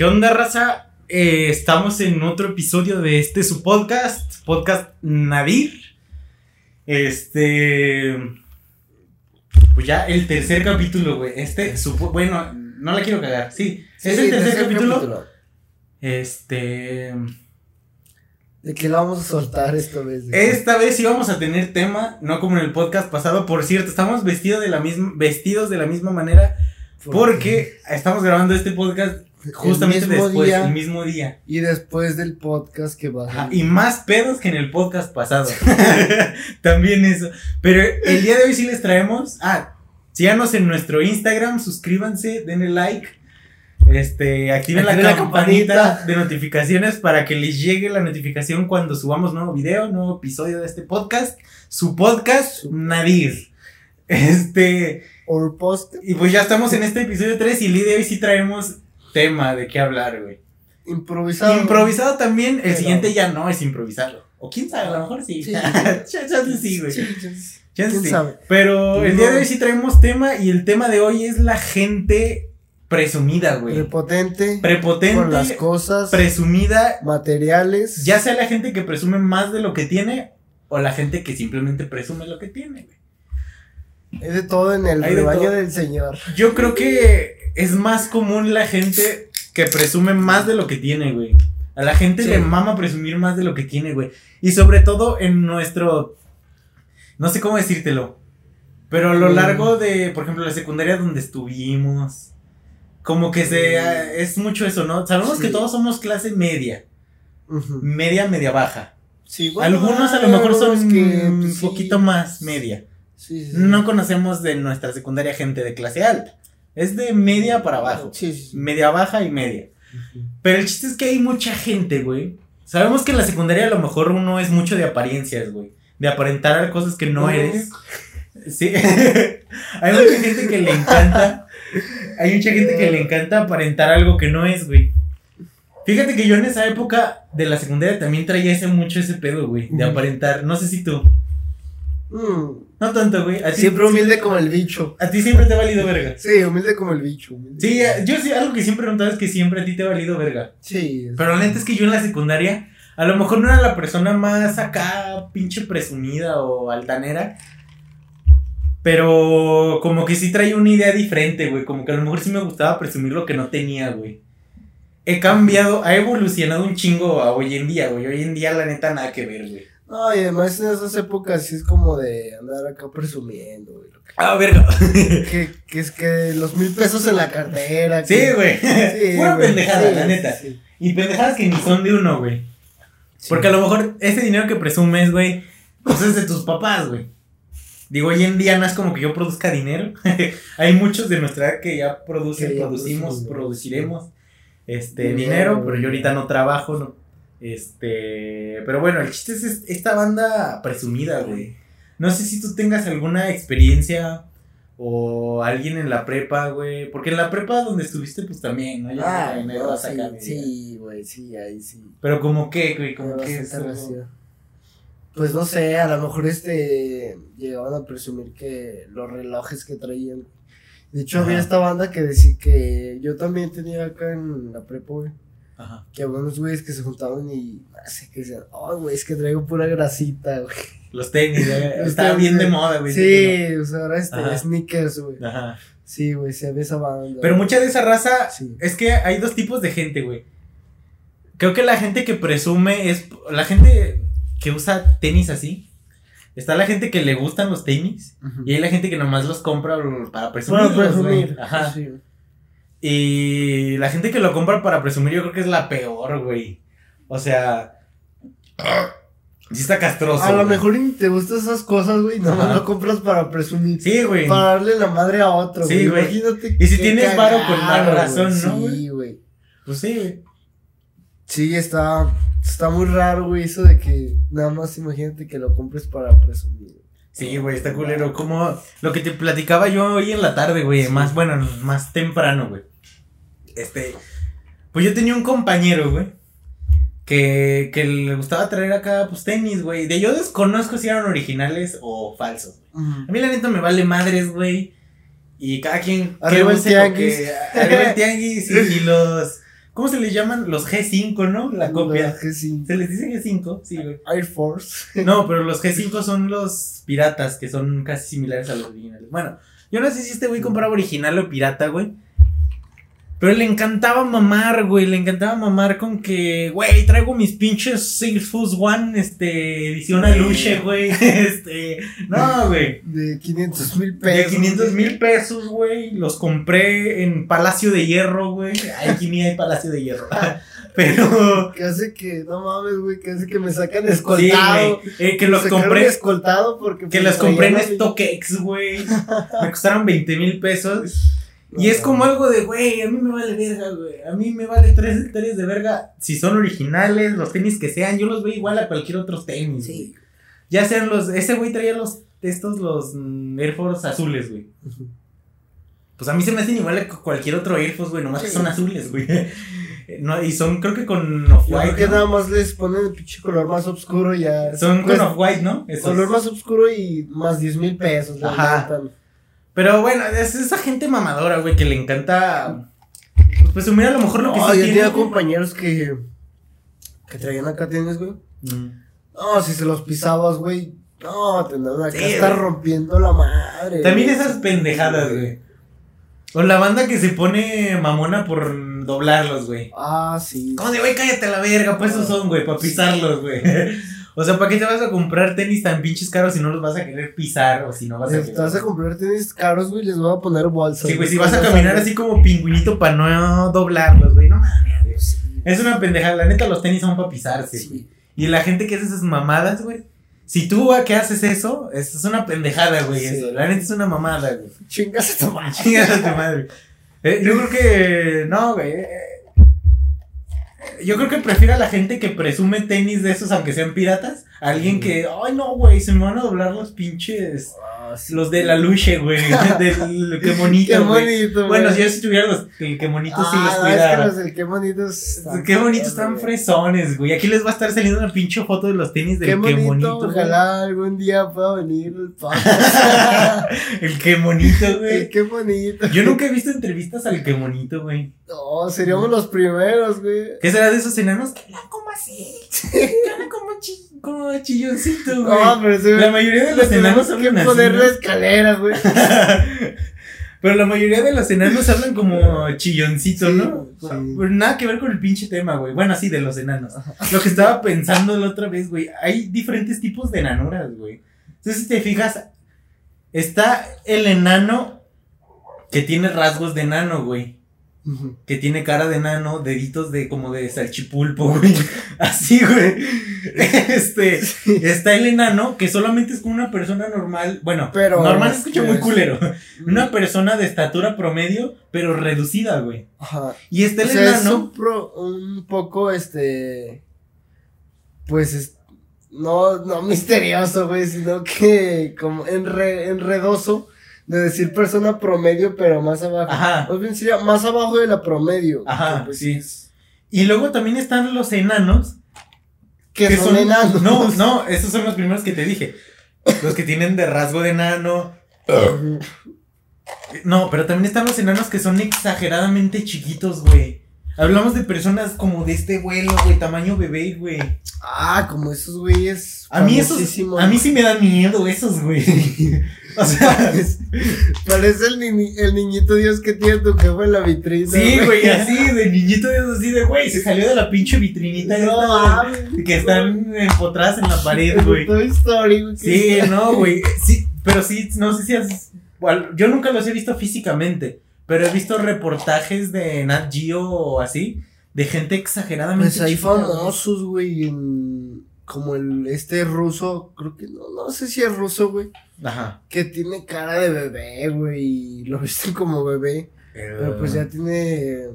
¿Qué onda, raza? Eh, estamos en otro episodio de este su podcast, podcast Nadir. Este. Pues ya el tercer capítulo, güey. Este, su, bueno, no la quiero cagar. Sí, es el tercer, capítulo. Este. ¿De qué la vamos a soltar esta vez? Esta vez sí vamos a tener tema, no como en el podcast pasado. Por cierto, estamos vestidos de la misma, vestidos de la misma manera. porque estamos grabando este podcast justamente después, el mismo día. Y después del podcast que va Y más pedos que en el podcast pasado. También eso. Pero el día de hoy sí les traemos. Ah, síganos en nuestro Instagram, suscríbanse, denle like este, activen, la, campanita, de notificaciones para que les llegue la notificación cuando subamos nuevo video, nuevo episodio de este podcast. Su podcast, Nadir. Este. Or post. Y pues ya estamos en este episodio 3 y el día de hoy sí traemos tema de qué hablar, güey. Improvisado. Improvisado también. El siguiente ya no es improvisado. O quién sabe, a lo mejor sí. sí. sí, güey. ¿Quién sabe? Pero el día de hoy sí traemos tema y el tema de hoy es la gente presumida, güey. Prepotente. Prepotente. Con las cosas. Presumida. Materiales. Ya sea la gente que presume más de lo que tiene o la gente que simplemente presume lo que tiene, güey. Es de todo en el rebaño del Señor. Yo creo que es más común la gente que presume más de lo que tiene, güey. A la gente le mama presumir más de lo que tiene, güey. Y sobre todo en nuestro. No sé cómo decírtelo. Pero a lo largo de, por ejemplo, la secundaria donde estuvimos como que se es mucho eso, ¿no? Sabemos que todos somos clase media. Media, media baja. Sí, Algunos a lo mejor son que, un pues, poquito más media. Sí, no conocemos de nuestra secundaria gente de clase alta. Es de media para abajo. Media baja y media. Pero el chiste es que hay mucha gente, güey. Sabemos que en la secundaria a lo mejor uno es mucho de apariencias, güey. De aparentar cosas que no eres. Sí. hay mucha gente que le encanta hay mucha gente que le encanta aparentar algo que no es, güey. Fíjate que yo en esa época de la secundaria también traía ese mucho ese pedo, güey, de aparentar. No sé si tú. Mm. No tanto, güey. Siempre humilde como el bicho. A ti siempre te ha valido verga. Sí, humilde como el bicho. Sí, yo sí, algo que siempre he preguntado es que siempre a ti te ha valido verga. Sí. Pero la neta es que yo en la secundaria, a lo mejor no era la persona más acá, pinche presumida o altanera. Pero como que sí traía una idea diferente, güey. Como que a lo mejor sí me gustaba presumir lo que no tenía, güey. He cambiado, ha evolucionado un chingo a hoy en día, güey. Hoy en día, la neta, nada que ver, güey. No, y además en esas épocas sí es como de andar acá presumiendo, güey. Ah, verga. que, que es que los mil pesos en la cartera. Sí, güey. Sí, Pura pendejada, la neta. Y pendejadas que ni son de uno, güey. Porque a lo mejor ese dinero que presumes, güey, pues es de tus papás, güey. Digo, hoy en día no es como que yo produzca dinero. Hay muchos de nuestra edad que ya producen, producimos, produciremos este dinero, pero yo ahorita no trabajo, no. Este, pero bueno, el chiste es esta banda presumida, güey. No sé si tú tengas alguna experiencia o alguien en la prepa, güey. Porque en la prepa donde estuviste, pues también, ¿no? Ya ah, no, sí, güey, sí, ahí sí. Pero como qué, güey, como que pues no sé, a lo mejor este llegaban a presumir que los relojes que traían. De hecho, había esta banda que decía que yo también tenía acá en la prepa, güey. Ajá. Que había unos güeyes que se juntaban y así que decían, oh, güey, es que traigo pura grasita, güey. Los tenis, güey. Estaba bien de moda, güey. Sí, o sea, ahora este, sneakers, güey. Ajá. Sí, güey, se ve esa banda. Pero mucha de esa raza, es que hay dos tipos de gente, güey. Creo que la gente que presume es, la gente que usa tenis así. Está la gente que le gustan los tenis y hay la gente que nomás los compra para presumir. Para presumir. Ajá. Y la gente que lo compra para presumir yo creo que es la peor, güey. O sea... Sí está castroso. A lo mejor te gustan esas cosas, güey. Nomás lo compras para presumir. Sí, güey. Para darle la madre a otro, sí, güey. Imagínate. Y si tienes paro, con más razón, ¿no? Sí, güey. Pues sí, güey. Sí, está, está muy raro, güey, eso de que nada más imagínate que lo compres para presumir. Sí, güey, está culero. Como lo que te platicaba yo hoy en la tarde, güey, más, bueno, más temprano, güey. Este, pues yo tenía un compañero, güey, que, que le gustaba traer acá, pues, tenis, güey. De yo desconozco si eran originales o falsos, güey. A mí la neta me vale madres, güey. Y cada quien... Arriba el tianguis. arriba el tianguis y los ¿Cómo se les llaman? Los G5, ¿no? La copia. Los G5. Se les dice G5, sí, güey. Air Force. No, pero los G5 son los piratas, que son casi similares a los originales. Bueno, yo no sé si este güey compraba original o pirata, güey. Pero le encantaba mamar, güey. Le encantaba mamar con que, güey, traigo mis pinches Salesforce One, este, edición aluche, güey. Este, no, güey. De 500 mil De pesos. 500 mil pesos, güey. Los compré en Palacio de Hierro, güey. Aquí ni hay Palacio de Hierro. Pero. Que hace que, no mames, güey, que hace que me sacan Sí, escoltado. güey. Eh, que los compré. escoltado porque. Que los compré en StockX, güey. Me costaron 20 mil pesos. Y es como algo de, güey, a mí me vale verga, güey. A mí me vale 3 hectáreas de verga. Si son originales, los tenis que sean, yo los veo igual a cualquier otro tenis. Sí. Ya sean los. Ese güey traía los. Estos, los Air Force azules, güey. Pues a mí se me hacen igual a cualquier otro Air Force, güey. Nomás que Sí. son azules, güey. No, y son, creo que con off-white. que ¿no? nada más les ponen el pinche color más oscuro y ya. Son Pues, con off-white, ¿no? Esos. color más oscuro y más 10 mil pesos. Ajá. neta. Pero bueno, es esa gente mamadora, güey, que le encanta. Pues presumir a lo mejor lo que No, yo tiene, tenía compañeros que. que traían acá tienes, güey. Mm. No, si se los pisabas, güey. No, tendrán acá Sí, güey. rompiendo la madre. También güey. esas pendejadas, güey. O la banda que se pone mamona por doblarlos, güey. Ah, sí. Como de, güey, cállate a la verga, pues esos son, güey, para pisarlos, güey. O sea, ¿para qué te vas a comprar tenis tan pinches caros si no los vas a querer pisar o si no vas a querer? te vas a comprar tenis caros, güey, les voy a poner bolsas. Sí, güey, si vas a caminar así como pingüinito para no doblarlos, güey, no mames. güey. Sí. Es una pendejada, la neta los tenis son para pisarse, güey. Sí. Y la gente que hace esas mamadas, güey. Si tú que haces eso, es, es una pendejada, güey. Sí. Eso. La neta es una mamada, güey. Chingas a tu madre. Chingas a tu madre. Eh, yo creo que. No, güey. Yo creo que prefiero a la gente que presume tenis de esos, aunque sean piratas. Alguien que. Ay, no, güey. Se me van a doblar los pinches. Ah, sí. Los de la luche, güey. Del que bonito, Qué güey. bonito, Bueno, güey. si yo si tuviera los el que bonito sí Ah, los no, cuidara. Es que los del qué bonitos. Qué bonitos están fresones, güey. Aquí les va a estar saliendo una pinche foto de los tenis del Qué que bonito, bonito. güey. ojalá algún día pueda venir el. El que bonito, El güey. qué bonito. Yo nunca he visto entrevistas al que bonito, güey. No, seríamos los primeros, güey. ¿Qué será de esos enanos que hablan como así? Hablan como, chi como chilloncito, güey. No, pero sí, la mayoría de los enanos hablan así. poner ¿no? la escalera, güey. Pero la mayoría de los enanos hablan como chilloncito, Sí, ¿no? sí. Pues nada que ver con el pinche tema, güey. Bueno, sí, de los enanos. Lo que estaba pensando la otra vez, güey. Hay diferentes tipos de enanuras, güey. Entonces, si te fijas, está el enano que tiene rasgos de enano, güey. Que tiene cara de enano, deditos de como de salchipulpo, güey. Así, güey. Este, está el enano que solamente es como una persona normal. Bueno, Pero, normal se escucha muy culero. Una persona de estatura promedio, pero reducida, güey. Y está O el sea, es enano. un, pro- un poco, este, pues, es- no, no misterioso, güey, sino que como enre- enredoso de decir persona promedio, pero más abajo. Ajá. Más bien sería más abajo de la promedio. Ajá, pues, sí. es- Y luego también están los enanos. Que, son, enanos. No, no, esos son los primeros que te dije. Los que tienen de rasgo de enano. No, pero también están los enanos que son exageradamente chiquitos, güey. Hablamos de personas como de este vuelo, güey, tamaño bebé, güey. Ah, como esos güeyes. A mí esos, a mí sí me da miedo esos, güey. O sea, Parece el, ni- el niñito Dios que tiene tu jefe en la vitrina. sí, güey, así de niñito de esos, así de, güey, se salió de la pinche vitrinita No, esta, que están empotradas en la pared, güey. Toy Story, güey. Sí, no, güey. Sí, pero sí, no sé si has. bueno, yo nunca los he visto físicamente, pero he visto reportajes de Nat Geo o así, de gente exageradamente. Pues güey. famosos, güey, en- como el este ruso, creo que no, no sé si es ruso, güey, Ajá. que tiene cara de bebé, güey, y lo visten como bebé, pero pues ya tiene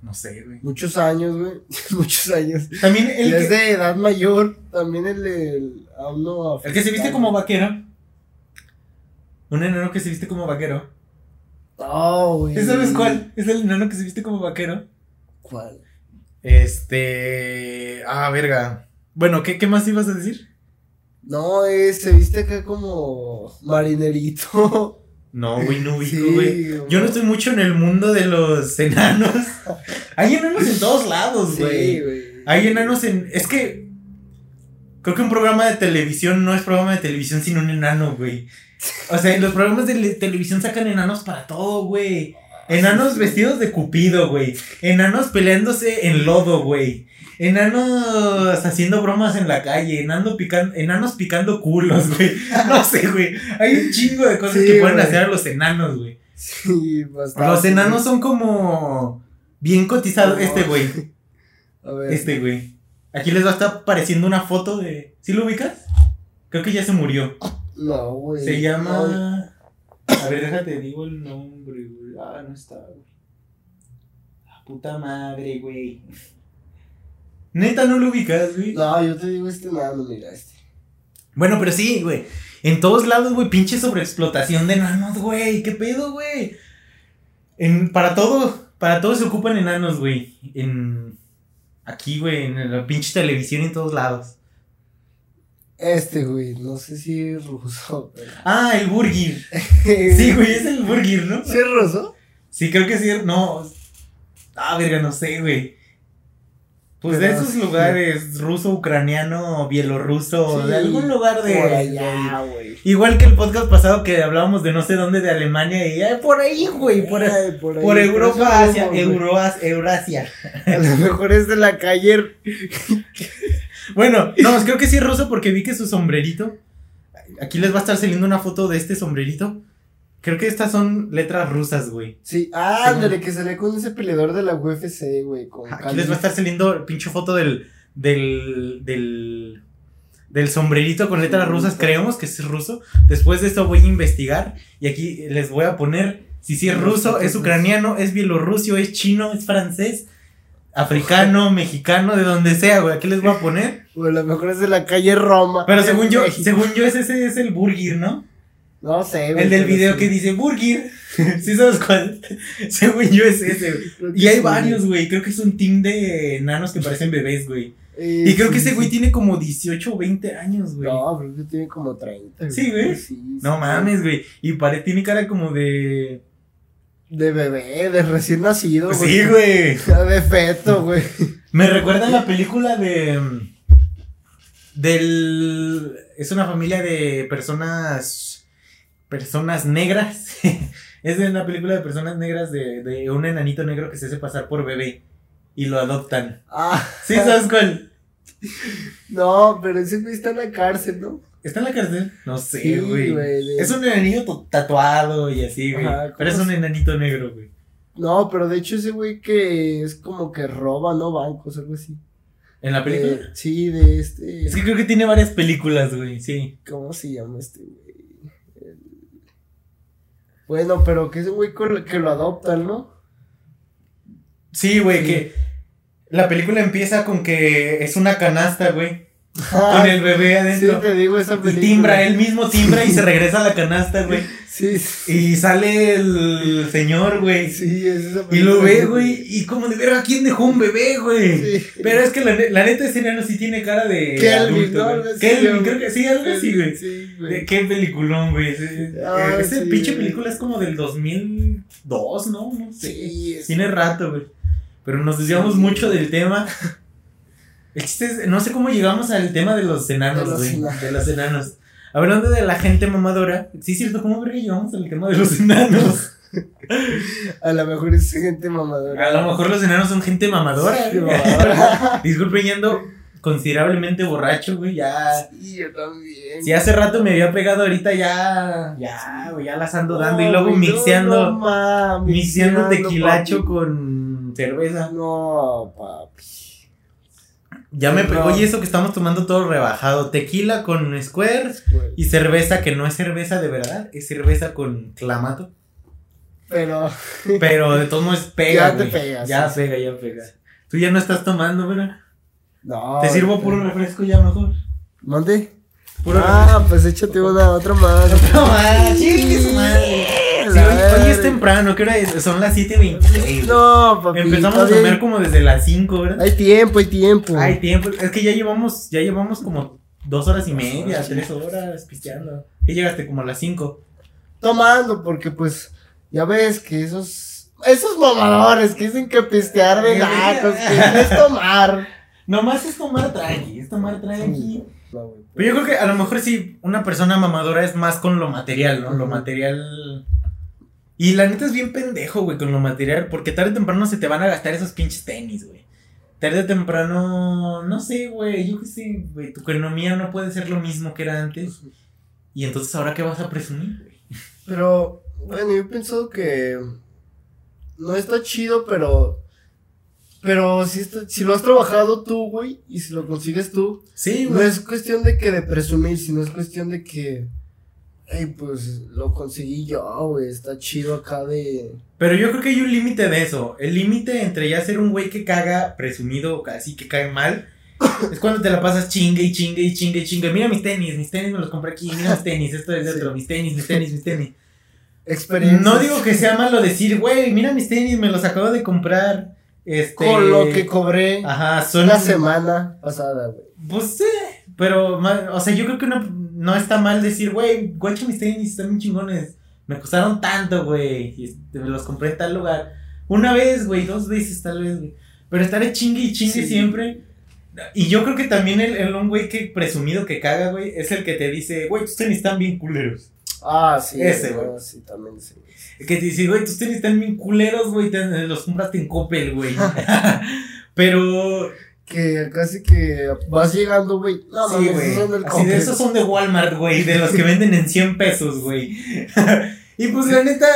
No sé, güey. muchos años, güey, muchos años. También el Y es que, de edad mayor, también el, el que se viste como vaquero. Un enano que se viste como vaquero. No, güey. ¿Sabes cuál? Es el enano que se viste como vaquero. ¿Cuál? Este. Ah, verga. Bueno, ¿qué, qué más ibas a decir? No, eh, se viste acá como marinerito. No, güey, no ubico, Sí, güey. Yo no estoy mucho en el mundo de los enanos. Hay enanos en todos lados, güey. Sí, güey. Hay enanos en. Es que. Creo que un programa de televisión no es programa de televisión sin un enano, güey. O sea, los programas de le- televisión sacan enanos para todo, güey. Enanos vestidos de cupido, güey. Enanos peleándose en lodo, güey. Enanos haciendo bromas en la calle. Enano pican- enanos picando culos, güey. No sé, güey. Hay un chingo de cosas Sí, que pueden güey. hacer a los enanos, güey. Sí, bastante. Los enanos son como. Bien cotizados. No. Este, güey. A ver. Este, güey. Aquí les va a estar apareciendo una foto de. ¿Sí lo ubicas? Creo que ya se murió. No, güey. Se No, llama. A ver, déjate, digo el nombre, güey. Ah, no está, güey. La puta madre, güey. Neta, no lo ubicas, güey. No, yo te digo este nano, mira este. Bueno, pero sí, güey. En todos lados, güey, pinche sobreexplotación de enanos, güey. ¿Qué pedo, güey? En, para todo, para todo se ocupan enanos, güey. En. Aquí, güey, en la pinche televisión y en todos lados. Este, güey, no sé si es ruso, pero. Ah, el Burgir. Sí, güey, es el Burgir, ¿no? ¿Sí es ruso? Sí, creo que sí. No. Ah, verga, no sé, güey. Pues de esos lugares, ruso, ucraniano, bielorruso, de algún lugar de. Por allá, güey. Igual que el podcast pasado que hablábamos de no sé dónde de Alemania y ay, por ahí, güey, por, Ay, por, Europa, Asia. Euroas- Eurasia. A lo mejor es de la calle. Bueno, no, creo que sí es ruso porque vi que su sombrerito. Aquí les va a estar saliendo una foto de este sombrerito. Creo que estas son letras rusas, güey. Sí, ah, ándale, que sale con ese peleador de la UFC, güey. Con Aquí les va a estar saliendo pinche foto del. del. del. del sombrerito con letras rusas. Creemos que es ruso. Después de esto voy a investigar. Y aquí les voy a poner si sí es ruso, es ucraniano, es bielorruso, es chino, es francés, africano, mexicano, de donde sea, güey. Aquí les voy a poner. O a lo mejor es de la calle Roma. Pero según yo, México. según yo, ese, ese es el Burgir, ¿no? No sé, güey. El del video sí. que dice Burgir. ¿Sí sabes cuál? según yo es ese, güey. Y hay sí. varios, güey. Creo que es un team de enanos que parecen bebés, güey. Eh, Y creo que ese güey tiene como 18 o 20 años, güey. No, creo que tiene como 30. Sí, güey. No mames, güey. Y pare, tiene cara como de. De bebé, de recién nacido, Sí, güey. De feto, güey. Me recuerda a la película de. Del. Es una familia de personas. Personas negras. es de una película de personas negras de, de un enanito negro que se hace pasar por bebé. Y lo adoptan. Ah, ¿Sí sabes cuál? no, pero ese güey está en la cárcel, ¿no? ¿Está en la cárcel? No sé, güey. de- Es un enanito to- tatuado y así, güey. Pero es ¿cómo un enanito negro, güey. No, pero de hecho ese güey que es como que roba, ¿no? Bancos, algo así. ¿En la película? Eh, sí, de este. Es que creo que tiene varias películas, güey, sí. ¿Cómo se llama este güey? Bueno, pero que es un güey con- que lo adoptan, ¿no? Sí, güey, Sí. que la película empieza con que es una canasta, güey, con Ah, el bebé sí, adentro. te digo esa y película. timbra, él mismo timbra y se regresa a la canasta, güey. Sí, sí. Y sale el señor, güey. Sí, es esa Y lo ve, güey, y como de verga, ¿quién dejó un bebé, güey? Sí. Pero es que la, la neta ese enano sí tiene cara de Kelvin, adulto, ¿no? Kelvin, güey. creo que sí, algo así, güey. Sí, güey. Qué peliculón, güey. Ah, sí, pinche película es como del 2002, ¿no? No sé. Sí, es- Tiene rato, güey. Pero nos desviamos Sí. mucho del tema. El chiste es, no sé cómo llegamos al tema de los enanos, güey. De los enanos. Hablando de la gente mamadora. Sí, es cierto, ¿cómo verga llegamos al tema de los enanos? A lo mejor es gente mamadora. A lo mejor los enanos son gente mamadora. Sí, mamadora. Disculpen, ya ando considerablemente borracho, güey. Ya. Sí, yo también. Si hace rato me había pegado, ahorita ya. Ya, güey, ya las ando dando. y luego no, mixeando. no mames, mixeando mixeando, tequilacho papi. con cerveza. No, papi. Ya me pegó. Oye, eso que estamos tomando todo rebajado. Tequila con Square Güey. y cerveza que no es cerveza de verdad, es cerveza con clamato. Pero. Pero de todos modos pega. Ya te güey. pega, Ya sí, pega, ya pega. Tú ya no estás tomando, ¿verdad? No. Te sirvo puro refresco ya mejor. ¿Mande? Puro Ah, pues échate una, otra más. man, chingue su madre. Sí, La hoy, hoy es temprano, ¿qué hora es? Son las 7.26. No, papi. Empezamos a comer como desde las 5, ¿verdad? Hay tiempo, hay tiempo. Hay tiempo. Es que ya llevamos, ya llevamos como dos horas y media, horas, tres horas pisteando. ¿Qué llegaste? Como a las 5. tomando, porque pues, ya ves que esos, esos mamadores que dicen que pistear de que no es tomar. Nomás es tomar tranqui, es tomar tranqui. Pero yo creo que a lo mejor sí, una persona mamadora es más con lo material, ¿no? Lo material. Y la neta es bien pendejo, güey, con lo material, porque tarde o temprano se te van a gastar esos pinches tenis, güey. Tarde o temprano, no sé, güey, yo qué sé, güey, tu economía no puede ser lo mismo que era antes. Y entonces, ¿ahora qué vas a presumir, güey? Pero, bueno, yo pienso que no está chido, pero. Pero si, está- si lo has trabajado tú, güey, y si lo consigues tú, Sí, no güey. es cuestión de que de presumir, sino es cuestión de que. Ey, pues lo conseguí yo, güey, está chido acá de. Pero yo creo que hay un límite de eso. El límite entre ya ser un güey que caga presumido, así que cae mal, es cuando te la pasas chingue y chingue y chingue y chingue. Mira mis tenis, mis tenis me los compré aquí, mira mis tenis, esto es de Sí. otro, mis tenis, mis tenis, mis tenis. Experiencia. No digo que sea malo decir, güey, mira mis tenis, me los acabo de comprar. Este. Con lo que cobré Ajá, son. la semana pasada, güey. Pues sí, pero, o sea, yo creo que no, no está mal decir, güey, guacha mis tenis, están bien chingones. Me costaron tanto, güey, y este, me los compré en tal lugar. Una vez, güey, dos veces tal vez, güey. Pero estaré chingue y chingue Sí. siempre. Y yo creo que también el, el un güey que presumido que caga, güey, es el que te dice, güey, tus tenis están bien culeros. Ah, sí. Ese, güey. Sí, también sí. Que te dice, güey, tus tenis están bien culeros, güey, los compraste en Coppel, güey. Pero, Que casi que vas llegando, güey. No, sí, güey. esos son del Así de esos son de Walmart, güey, de los que venden en 100 pesos, güey. y pues la neta,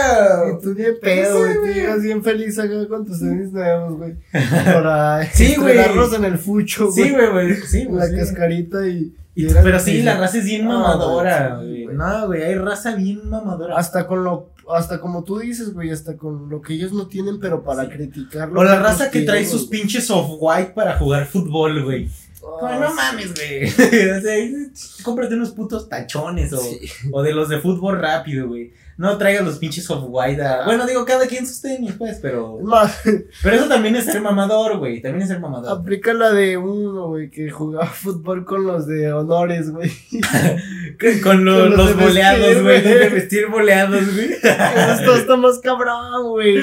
Y tú bien pedo, güey. Tú llegas bien feliz acá con tus tenis nuevos, güey. Para Sí, estrenarlos en el fucho, güey. sí, güey, güey, sí, güey, la sí. cascarita y. Y- y pero sí, la raza es bien mamadora, güey. No, güey, hay raza bien mamadora. Hasta con lo. Hasta como tú dices, güey. Hasta con lo que ellos no tienen, pero para Sí. criticarlo. O la raza que trae sus pinches off-white para jugar fútbol, güey. Ah, Como, no mames, güey. o sea, cómprate unos putos tachones o, Sí. o de los de fútbol rápido, güey. No traigas los pinches off-white. a- Bueno, digo, cada quien sus tenis, pues, pero. Más, Pero eso también es ser mamador, güey. También es ser mamador. aplica la de uno, güey, que jugaba fútbol con los de honores, güey. Con lo- Con los boleados, güey. De vestir boleados, güey. Esto está más cabrón, güey.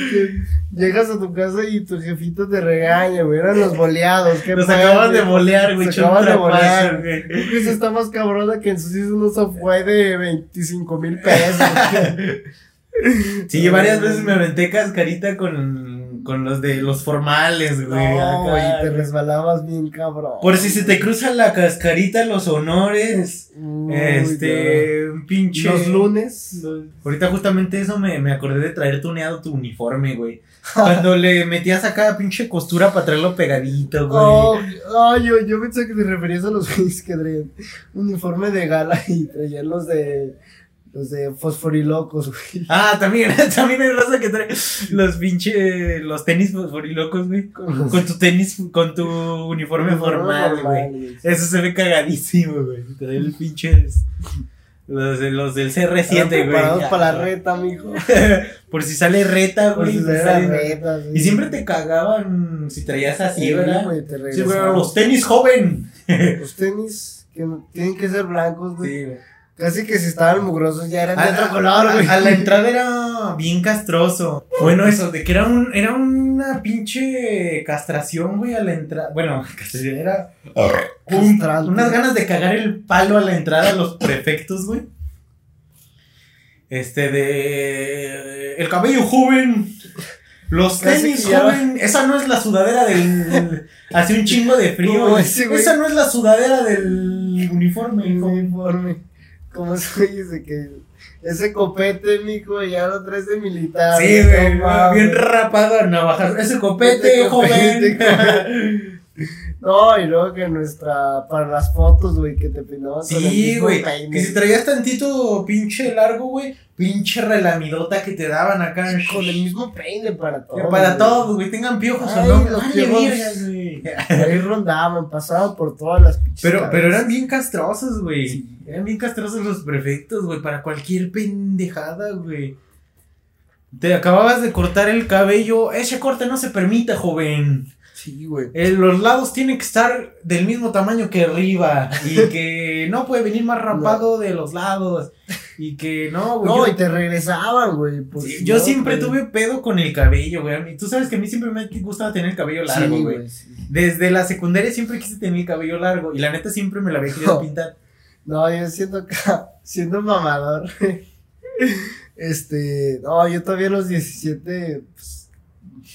Llegas a tu casa y tu jefito te regaña, güey. Eran los boleados. qué Los pedo, acaban de bolear, güey. Un acaban de bolear. güey. Eso está más cabrona que ensucias unos software de 25 mil pesos. güey. Sí, varias veces me aventé cascarita con, con los de los formales, güey. No, güey, te resbalabas bien cabrón. Por si se te cruza la cascarita, los honores. Uy, este, un pinche. Los lunes. Ahorita justamente eso me, me acordé de traer tuneado tu uniforme, güey. Cuando le metías acá pinche costura para traerlo pegadito, güey. Oh, oh, yo, yo pensé que te referías a los güeyes que traían uniforme de gala y traían los de los de fosforilocos, güey. Ah, también, también hay raza que trae los pinche, los tenis fosforilocos, güey. Con tu tenis, con tu uniforme formal, güey. Eso se ve cagadísimo, güey. Trae el pinches, los, de- los del Estaban CR7, güey. preparados para la reta, mijo. Por si sale reta, güey. si salen- reta, sí. Y siempre te cagaban si traías así, Sí, ¿verdad? güey, te Sí, güey, los tenis joven. Los tenis que tienen que ser blancos, güey. Sí, güey. Casi que si estaban mugrosos ya eran de otro color, güey. a la entrada era bien castroso. Bueno, eso, de que era un, era una pinche castración, güey, a la entrada. Bueno, castración era un- unas ganas de cagar el palo a la entrada a los prefectos, güey. Este de el cabello joven. Los tenis joven, esa no es la sudadera del. Hace un chingo de frío. Ese. Esa no es la sudadera del uniforme, El uniforme. ¿Cómo se dice que ese copete, mijo, ya lo traes de militar? Sí, güey, bien rapado a navajas. Ese copete, Ese copete, joven. No, y luego que nuestra, para las fotos, güey, que te el Sí, güey. Que si traías tantito pinche largo, güey, pinche relamidota que te daban acá. Con el mismo peine para todo. Para todos, güey, tengan piojos Ay, o no. los piojos. güey. Ahí rondaban, pasaban por todas las pinches Pero, cabezas. pero eran bien castrosos, güey. Eran bien castrosos los prefectos, güey, para cualquier pendejada, güey. Te acababas de cortar el cabello. Ese corte no se permite, joven. Sí, güey. Eh, los lados tienen que estar del mismo tamaño que arriba y que no puede venir más rapado de los lados. Y que no, güey. No, yo- y te regresaban, güey. pues, Sí, yo no, siempre güey. tuve pedo con el cabello, güey. Tú sabes que a mí siempre me ha gustado tener el cabello largo, Sí, güey. sí. Desde la secundaria siempre quise tener el cabello largo. Y la neta siempre me lo había querido No. pintar. No, yo siento acá, siendo mamador. este, no, yo todavía a los 17, pues,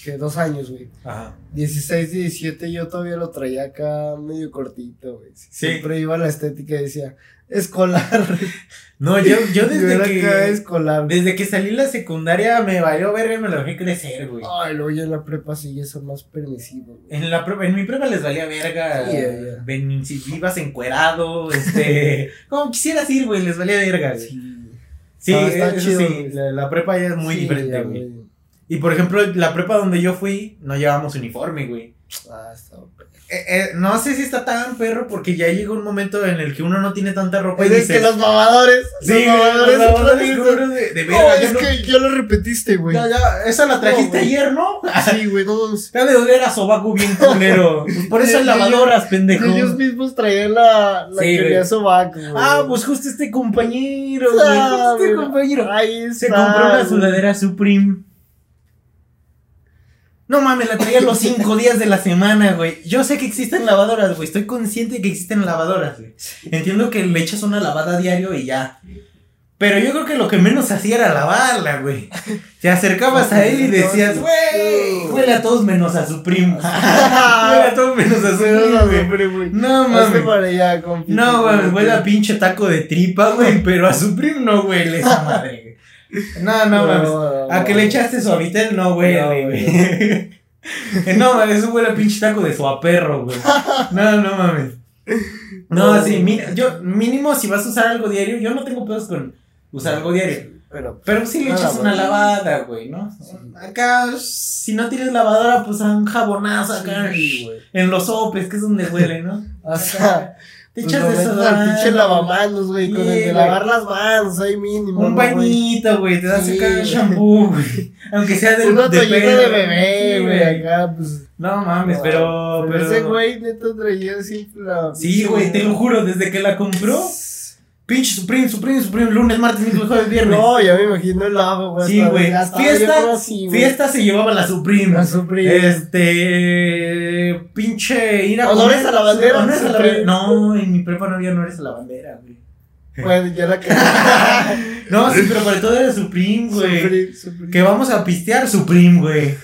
que dos años, güey. Ajá. 16, 17, yo todavía lo traía acá medio cortito, güey. Sí. Siempre iba a la estética y decía, escolar. No, yo, yo desde era que. acá escolar. Desde que salí la secundaria me valió verga y me lo dejé crecer, güey. Ay, luego ya en la prepa sí ya son más permisivos, güey. En, la prepa- en mi prueba les valía verga. Sí, ya. Ven, si vivas encuerado, este. como quisieras ir, güey, les valía verga, güey. Sí, Sí. Ah, está chido, sí, güey. la, la prepa ya es muy Sí, diferente, ya, güey. Y por ejemplo, la prepa donde yo fui, no llevábamos uniforme, güey. Ah, está Eh, eh, no sé si está tan perro porque ya llega un momento en el que uno no tiene tanta ropa y Es que los mamadores. sí, los mamadores. los mamadores de, de No, verga, es no- que ya lo repetiste, güey. ya, ya, esa la trajiste No, ayer, ¿no? Sí, güey, mames. Ya de oler a sobaco bien culero. Por eso lavadoras, pendejo. Ellos mismos traían la, la Sí, que sobaco, güey. Ah, pues justo este compañero, güey. Ah, justo este compañero. Ahí Se está, compró una sudadera Supreme. No mames, la traía los cinco días de la semana, güey. Yo sé que existen lavadoras, güey. Estoy consciente de que existen lavadoras, güey. Entiendo que le echas una lavada a diario y ya. Pero yo creo que lo que menos hacía era lavarla, güey. Te acercabas a él y decías, güey, huele a todos menos a Supreme. huele a todos menos a Supreme, no, güey. No mames. No, güey, huele a pinche taco de tripa, güey, pero a Supreme no huele esa madre. No, no, mames. A que le echaste suavitel no huele, No, güey. No, mames, eso huele a pinche taco de suaperro, güey. No, no mames. No, No. sí, mira, yo, mínimo si vas a usar algo diario, yo no tengo pedos con usar algo diario. Pero, Pero sí le echas una lavada, güey, ¿no? Acá, si no tienes lavadora, pues a un jabonazo acá sí, güey. en los sopes, que es donde huele, ¿no? O sea, Pues echas metes al desodorante. pinche lavamanos, güey, con el de lavar las manos, ahí mínimo. Un bañito, güey, te das Sí, acá güey. shampoo, güey. Aunque sea de toallita de perro. bebé, Sí, güey, acá, pues. No mames, pero, pero. ese güey neta traía siempre la. Sí, güey, te lo juro, desde que la compró. Pinche Supreme, Supreme, Supreme, lunes, martes, miércoles, jueves, viernes. No, ya me imagino el lavo, güey. Sí, güey. Fiesta, así. Fiesta se llevaba la Supreme. La Supreme. Este. Pinche ir a Honores comer. a la bandera, Honores a la bandera. No, en mi prepa no había honores a la bandera, güey. Bueno, ya la que. No, sí, pero para todo era Supreme, güey. Supreme, Supreme. Que vamos a pistear Supreme, güey.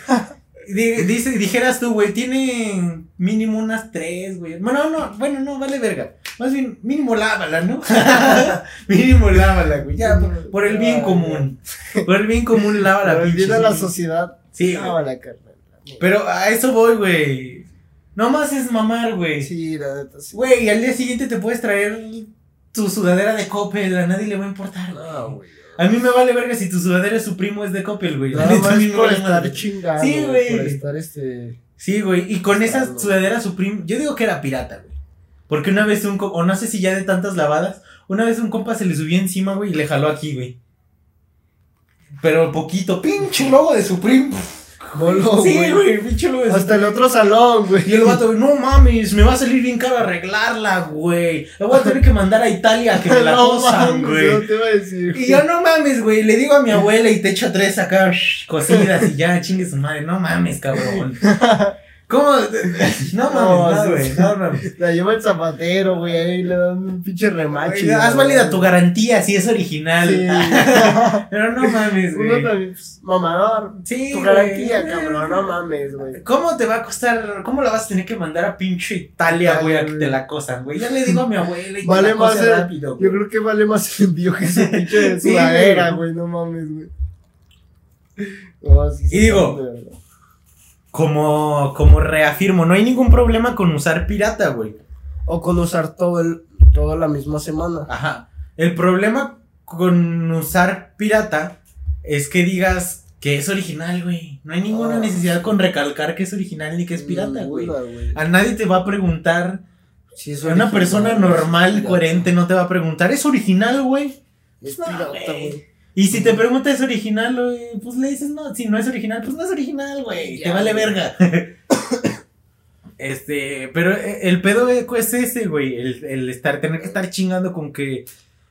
Di- Dice, dijeras tú, güey, tiene mínimo unas tres, güey. Bueno, no, bueno, no, vale verga. Más bien, mínimo lávala, ¿no? mínimo lávala, güey. Ya, por, por el bien común. Por el bien común, lávala, Pero pinche viene a la sociedad. Sí, Ah, güey. la carnal. Pero a eso voy, güey. No más es mamar, güey. Sí, la neta, sí. Güey, al día siguiente te puedes traer tu sudadera de Coppel, a nadie le va a importar. No, güey. A mí me vale verga si tu sudadera es su primo es de Coppel, güey. La Nada neta, a más mí me por vale estar madre. chingando. Sí, güey. Por estar este. Sí, güey. Y con esa sudadera Supreme, yo digo que era pirata, güey. Porque una vez un, co- o no sé si ya de tantas lavadas, una vez un compa se le subió encima, güey, y le jaló aquí, güey. Pero poquito, pinche logo de Supreme. Sí, güey. pinche Hasta el otro salón, güey. Y el vato, no mames, me va a salir bien caro arreglarla, güey. Le voy a tener que mandar a Italia a que me la no, cosan, güey. No te iba a decir. Y yo, no mames, güey, le digo a mi abuela y te echo tres acá, cocidas y ya, chingue su madre, no mames, cabrón. ¿Cómo? No mames, no, güey, no mames. La lleva el zapatero, güey. Ahí le dan un pinche remache. Haz válida tu garantía si es original. Sí. Pero no mames, Uno güey. también, pues, mamador. Sí, Tu garantía, cabrón. No mames, güey. ¿Cómo te va a costar? ¿Cómo la vas a tener que mandar a pinche Italia, güey, a que te la cosan, güey? Ya le digo a mi abuela y Vale más el- rápido. Yo creo que vale más el envío que ese pinche Sí, sudadera, güey. No mames, güey. No, sí, sí, Y digo, de. Como, como reafirmo, no hay ningún problema con usar pirata, güey. O con usar todo el. Toda la misma semana. Ajá. El problema con usar pirata es que digas que es original, güey. No hay ninguna Ah. necesidad con recalcar que es original ni que es pirata, güey. A nadie te va a preguntar. Sí, es Una original, persona es normal, coherente, no te va a preguntar, ¿es original, güey? Es No, pirata, güey. Y si te pregunta ¿es original, güey? Pues le dices, no, si no es original, pues no es original, güey. Te vale verga. este, pero eh, el pedo es ese, güey. El, el estar, tener que estar chingando con que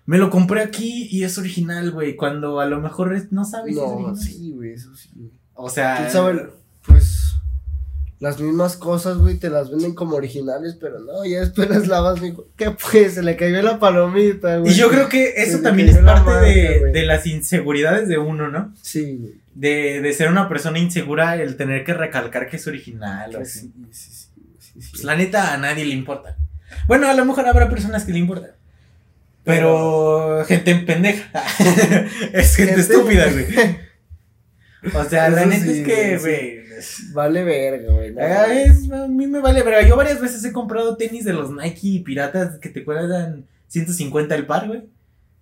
me lo compré aquí y es original, güey, cuando a lo mejor es- no sabes si es No, original. sí, güey, eso sí. güey. O sea, ¿Quién sabe? Pues las mismas cosas, güey, te las venden como originales, pero no, ya después las lavas, mijo. ¿Qué pues? Se le cayó la palomita, güey. y yo creo que eso Se también es parte marca, de, de las inseguridades de uno, ¿no? Sí, güey. De, de ser una persona insegura, el tener que recalcar que es original. o Pues así. sí, sí, sí. Pues la neta a nadie le importa. Bueno, a lo mejor habrá personas que le importan. Pero gente pendeja. es gente, Gente- estúpida, güey. O sea, la neta sí, es que, güey. Vale verga, güey. ah, es- a mí me vale, pero yo varias veces he comprado tenis de los Nike piratas que te cuestan 150 el par, güey.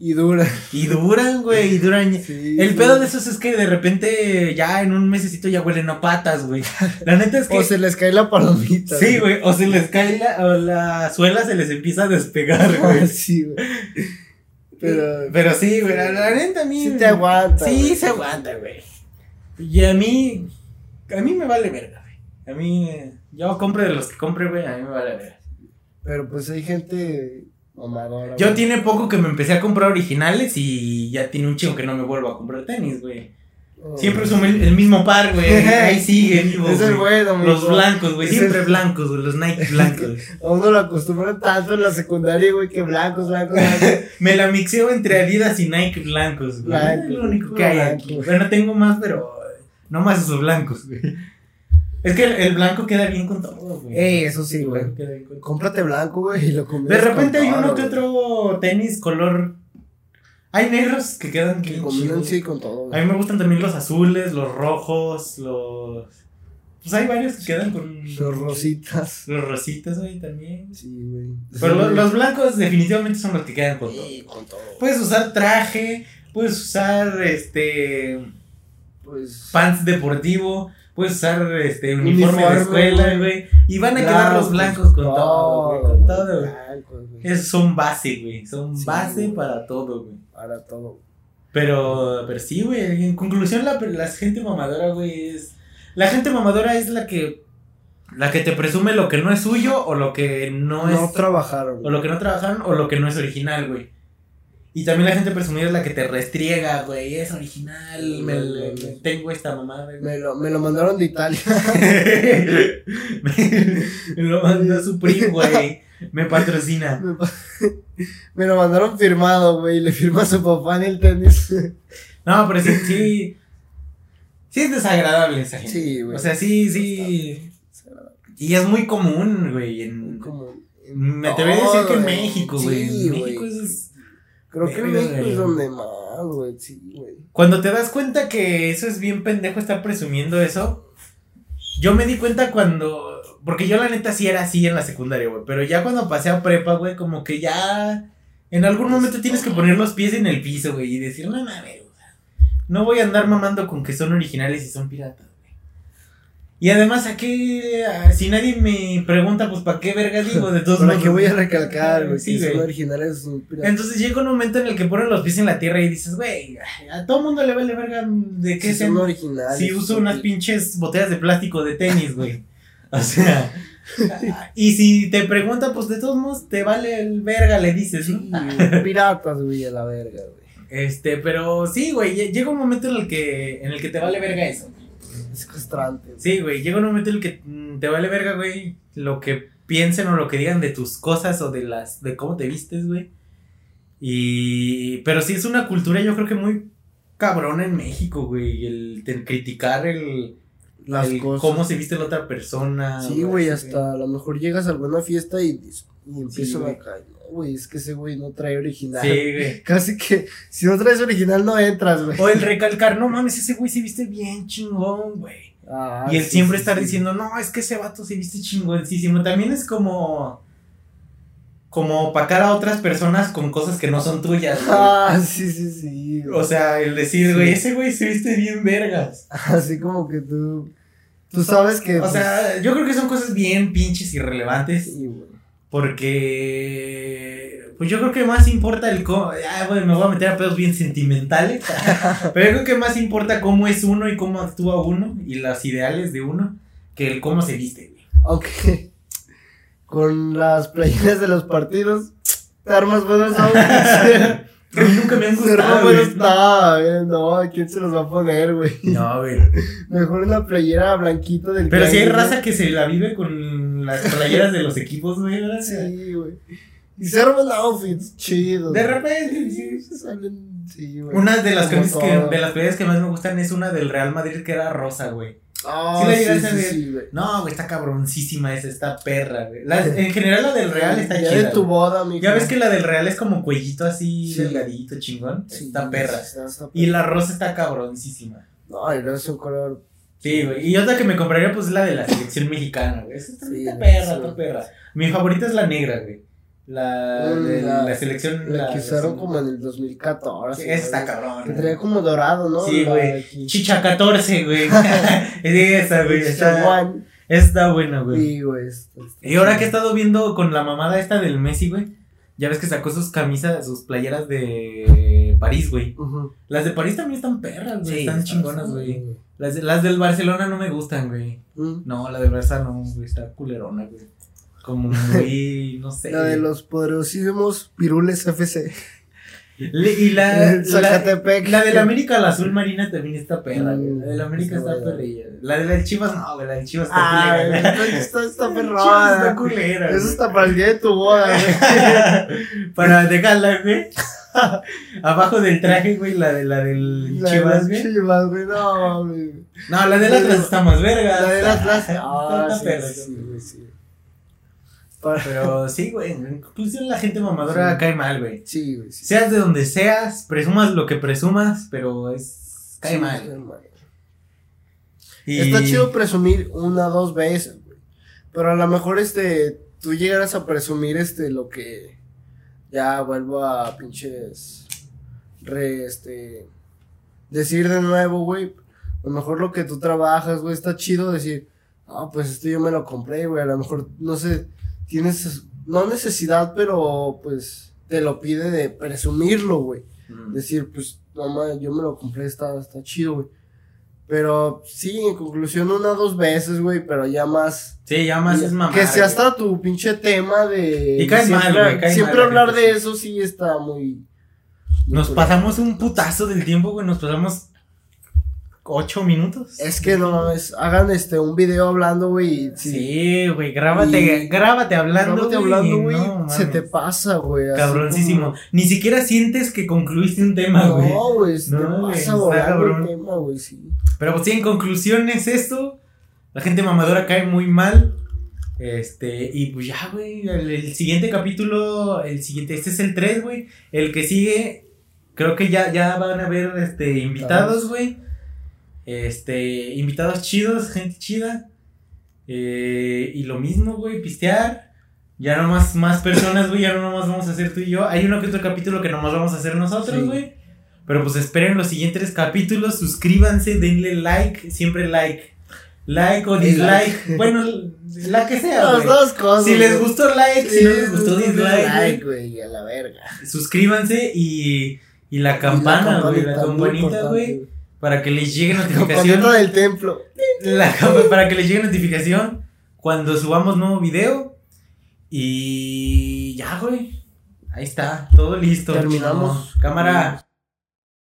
Y dura. Y duran, güey, y duran. Sí, El pedo de esos es que de repente ya en un mesecito ya huelen a patas, güey. La neta es que. O se les cae la palomita. Sí, güey, o se les cae la, o la suela, se les empieza a despegar, güey. sí, güey. Pero. Pero sí, güey, la, la neta a mí. Sí te aguanta. Sí, se aguanta, güey. Y a mí. A mí me vale verga, güey. A mí. Yo compre de los que compre, güey, a mí me vale verga. Pero pues hay gente mamadora. Yo güey. tiene poco que me empecé a comprar originales y ya tiene un chingo que no me vuelvo a comprar tenis, güey. Oh. Siempre uso el, el mismo par, güey. Ahí sigue, vivo, Es el güey. Los blancos, güey. Siempre el- blancos, güey. Los Nike blancos. A uno lo acostumbran tanto en la secundaria, güey, que blancos, blancos, blancos. Me la mixeo entre Adidas y Nike blancos, güey. Blanco, es lo único que hay aquí. Bueno, tengo más, pero no más esos blancos, güey. Es que el, el blanco queda bien con todo, güey. Ey, eso sí, güey. Cómprate blanco, güey, y lo De repente hay uno que otro tenis color. Hay negros que quedan Que bien combinan, sí, con todo, A mí me gustan también los azules, los rojos, los. Pues hay varios que quedan con. Los rositas. Los rositas, güey, también. Sí, güey. Pero Sí, lo- güey. los blancos definitivamente son los que quedan con todo. Sí, con todo. Puedes usar traje, puedes usar este Pues. pants deportivo, puedes usar este uniforme, Uniforme, de escuela, güey. Y van a quedar los blancos con todo, güey. Con todo, güey. Esos son base, güey. Son Sí, base para todo, güey. Para todo. Pero, pero sí, güey. En conclusión, la, la gente mamadora, güey, es. La gente mamadora es la que. La que te presume lo que no es suyo o lo que no, No, es. trabajaron. O lo que no trabajaron o lo que no es original, güey. Y también la gente presumida es la que te restriega, güey. Es original, me, me- me- tengo esta mamada, güey. Me lo, me lo mandaron de Italia. me, lo manda su primo, güey. Me patrocina. Me, lo mandaron firmado, güey. Le firma su papá en el tenis. No, pero sí, sí. Sí es desagradable esa gente. Sí, güey. O sea, sí, sí. Y es muy común, güey. En, Como. me atrevería a decir que en México, güey. Sí, en güey. México es. Creo que México es donde más, güey. Sí, güey. Cuando te das cuenta que eso es bien pendejo estar presumiendo eso, yo me di cuenta cuando. Porque yo la neta sí era así en la secundaria, güey. Pero ya cuando pasé a prepa, güey, como que ya. En algún momento tienes que poner los pies en el piso, güey, y decir, no mames, no voy a andar mamando con que son originales y son piratas. Y además, ¿a qué? Ah, Si nadie me pregunta, pues, ¿para qué verga digo? De todos ¿Para modos. qué voy a recalcar, güey? Sí, que originales. son piratas. Entonces llega un momento en el que ponen los pies en la tierra y dices, güey, a todo mundo le vale verga de qué Sí, sean son originales. si uso unas pi- pinches botellas de plástico de tenis, güey. O sea. y si te preguntan, pues de todos modos te vale el verga, le dices, Sí, ¿no? piratas, güey, a la verga, güey. Este, pero sí, güey, lle- llega un momento en el que en el que te vale verga eso. Es güey. Sí, güey, llega un momento en el que mm, te vale verga, güey, lo que piensen o lo que digan de tus cosas o de las de cómo te vistes, güey. Y pero sí es una cultura yo creo que muy cabrona en México, güey, el, criticar el Las el cosas. cómo se viste la otra persona. Sí, güey, hasta a lo mejor llegas a alguna fiesta y, y empiezan güey. acá. No, güey, es que ese güey no trae original. Sí, güey. Casi que si no traes original no entras, güey. O el recalcar, no mames, ese güey se viste bien chingón, güey. Ah, y el sí, siempre sí, estar sí. diciendo, no, es que ese vato se viste chingoncísimo. También es como. Como opacar a otras personas con cosas que no son tuyas. güey. Ah, sí, sí, sí. güey. O sea, el decir, güey, ese güey se viste bien vergas. Así como que tú. Tú sabes que. O sea, yo creo que son cosas bien pinches irrelevantes. Sí, güey. Porque. Pues yo creo que más importa el cómo. Ah, bueno, me voy a meter a pedos bien sentimentales. pero yo creo que más importa cómo es uno y cómo actúa uno y los ideales de uno que el cómo se viste, güey. Aunque. Con las playeras de los partidos. Armas buenos autos. A mí nunca me han gustado, rompen güey. los- No, güey, no, ¿quién se los va a poner, güey? No, güey. Mejor una playera blanquita del Pero si hay raza que se la vive con las playeras de los equipos, güey, ¿verdad? Sí, güey. Y se arman outfits chidos. De repente, sí. Se salen, sí, güey. Una de las que, de las playeras que más me gustan es una del Real Madrid que era rosa, güey. ¿Sí la sí, llegaste a sí, ver? sí, güey. No, güey, está cabroncísima esa, está perra, güey. La- en general la del Real está Ya chida. de tu boda, mijo. Ya ves que la del Real es como cuellito así, Sí. delgadito, chingón. Sí, está perra. está- está Y la rosa está cabroncísima. No, y no es un color. Sí, güey. Y otra que me compraría, pues, es la de la selección mexicana, güey. Esa está, perra, está perra. Mi favorita es la negra, güey. La Mm, de la, la- selección. La que usaron como en el 2014. Sí, esa está cabrón. Que traía como dorado, ¿no? Sí, güey. de. Chicha 14, güey. es esa, güey. Está, Chaguán. está buena, güey. Sí, güey. está- está Y ahora que he estado viendo con la mamada esta del Messi, güey. Ya ves que sacó sus camisas, sus playeras de París, güey. Las de París también están perras, güey. Sí, están está- chingonas, güey. Las, de- las del Barcelona no me gustan, güey. Mm. No, la del Barça no, güey. Está culerona, güey. Como muy, no sé. La de los poderosísimos pirules FC. Le- y la, la, Zacatepec. la del América, la azul marina también está perra, güey. Mm, La del América está está perrilla. La de las chivas, no, güey. La del chivas está Ah, culera. está, está, está La del Chivas está culera. Eso está para el día de tu boda, güey. Para dejarla, güey. Abajo del traje, güey, la de la del La de Chivas, las güey. chivas, güey. No, güey. No, la del Atlas está más verga. La de las las. Está- Ah, está sí, perra, sí, güey. güey, sí. Pero sí, güey, en conclusión la gente mamadora Sí. cae mal, güey. Sí, güey. Sí. Seas de donde seas, presumas lo que presumas, pero es cae Sí, mal. Y- Está chido presumir una dos veces, güey. Pero a lo mejor este, tú llegarás a presumir este lo que ya vuelvo a pinches re este decir de nuevo, güey. A lo mejor lo que tú trabajas, güey, está chido decir, ah, pues esto yo me lo compré, güey. A lo mejor, no sé, tienes, no necesidad, pero pues te lo pide de presumirlo, güey Mm. decir, pues, mamá, yo me lo compré, está, está chido, güey. Pero sí, en conclusión, una dos veces, güey, pero ya más. Sí, ya más es mamá. que sea hasta tu pinche tema de. Y cae siempre, mal, güey, cae siempre mal hablar de eso sí está muy. muy Nos pasamos un putazo del tiempo, güey. Nos pasamos ocho minutos. Es que no mames, hagan este un video hablando, güey. Sí, güey, grábate, Y- grábate hablando. Grábate hablando, güey. no, se te pasa, güey. Cabroncísimo. como- Ni siquiera sientes que concluiste un tema, güey. No, güey, No, te pasa volando el tema, güey, sí. Pero pues sí, en conclusión es esto. La gente mamadora cae muy mal. Este, y pues ya, güey. El, el siguiente capítulo, el siguiente, este es el 3, güey. El que sigue, creo que ya, ya van a haber este, invitados, güey. Este, invitados chidos, gente chida. Eh, y lo mismo, güey, pistear. Ya nomás más personas, güey. Ya no nomás vamos a hacer tú y yo. Hay uno que otro capítulo que nomás vamos a hacer nosotros, Sí. güey. Pero pues esperen los siguientes capítulos. Suscríbanse, denle like. Siempre like. Like o dislike. like. Bueno, la que sea, Las güey. dos cosas. Si les gustó like, si no les gustó dislike, güey. güey, a la verga. Suscríbanse y, y la campana, güey. La campanita, güey. Para que les llegue notificación. del templo. La cam- para que les llegue notificación cuando subamos nuevo video. Y ya, güey. Ahí está, todo listo. Terminamos. Cámara.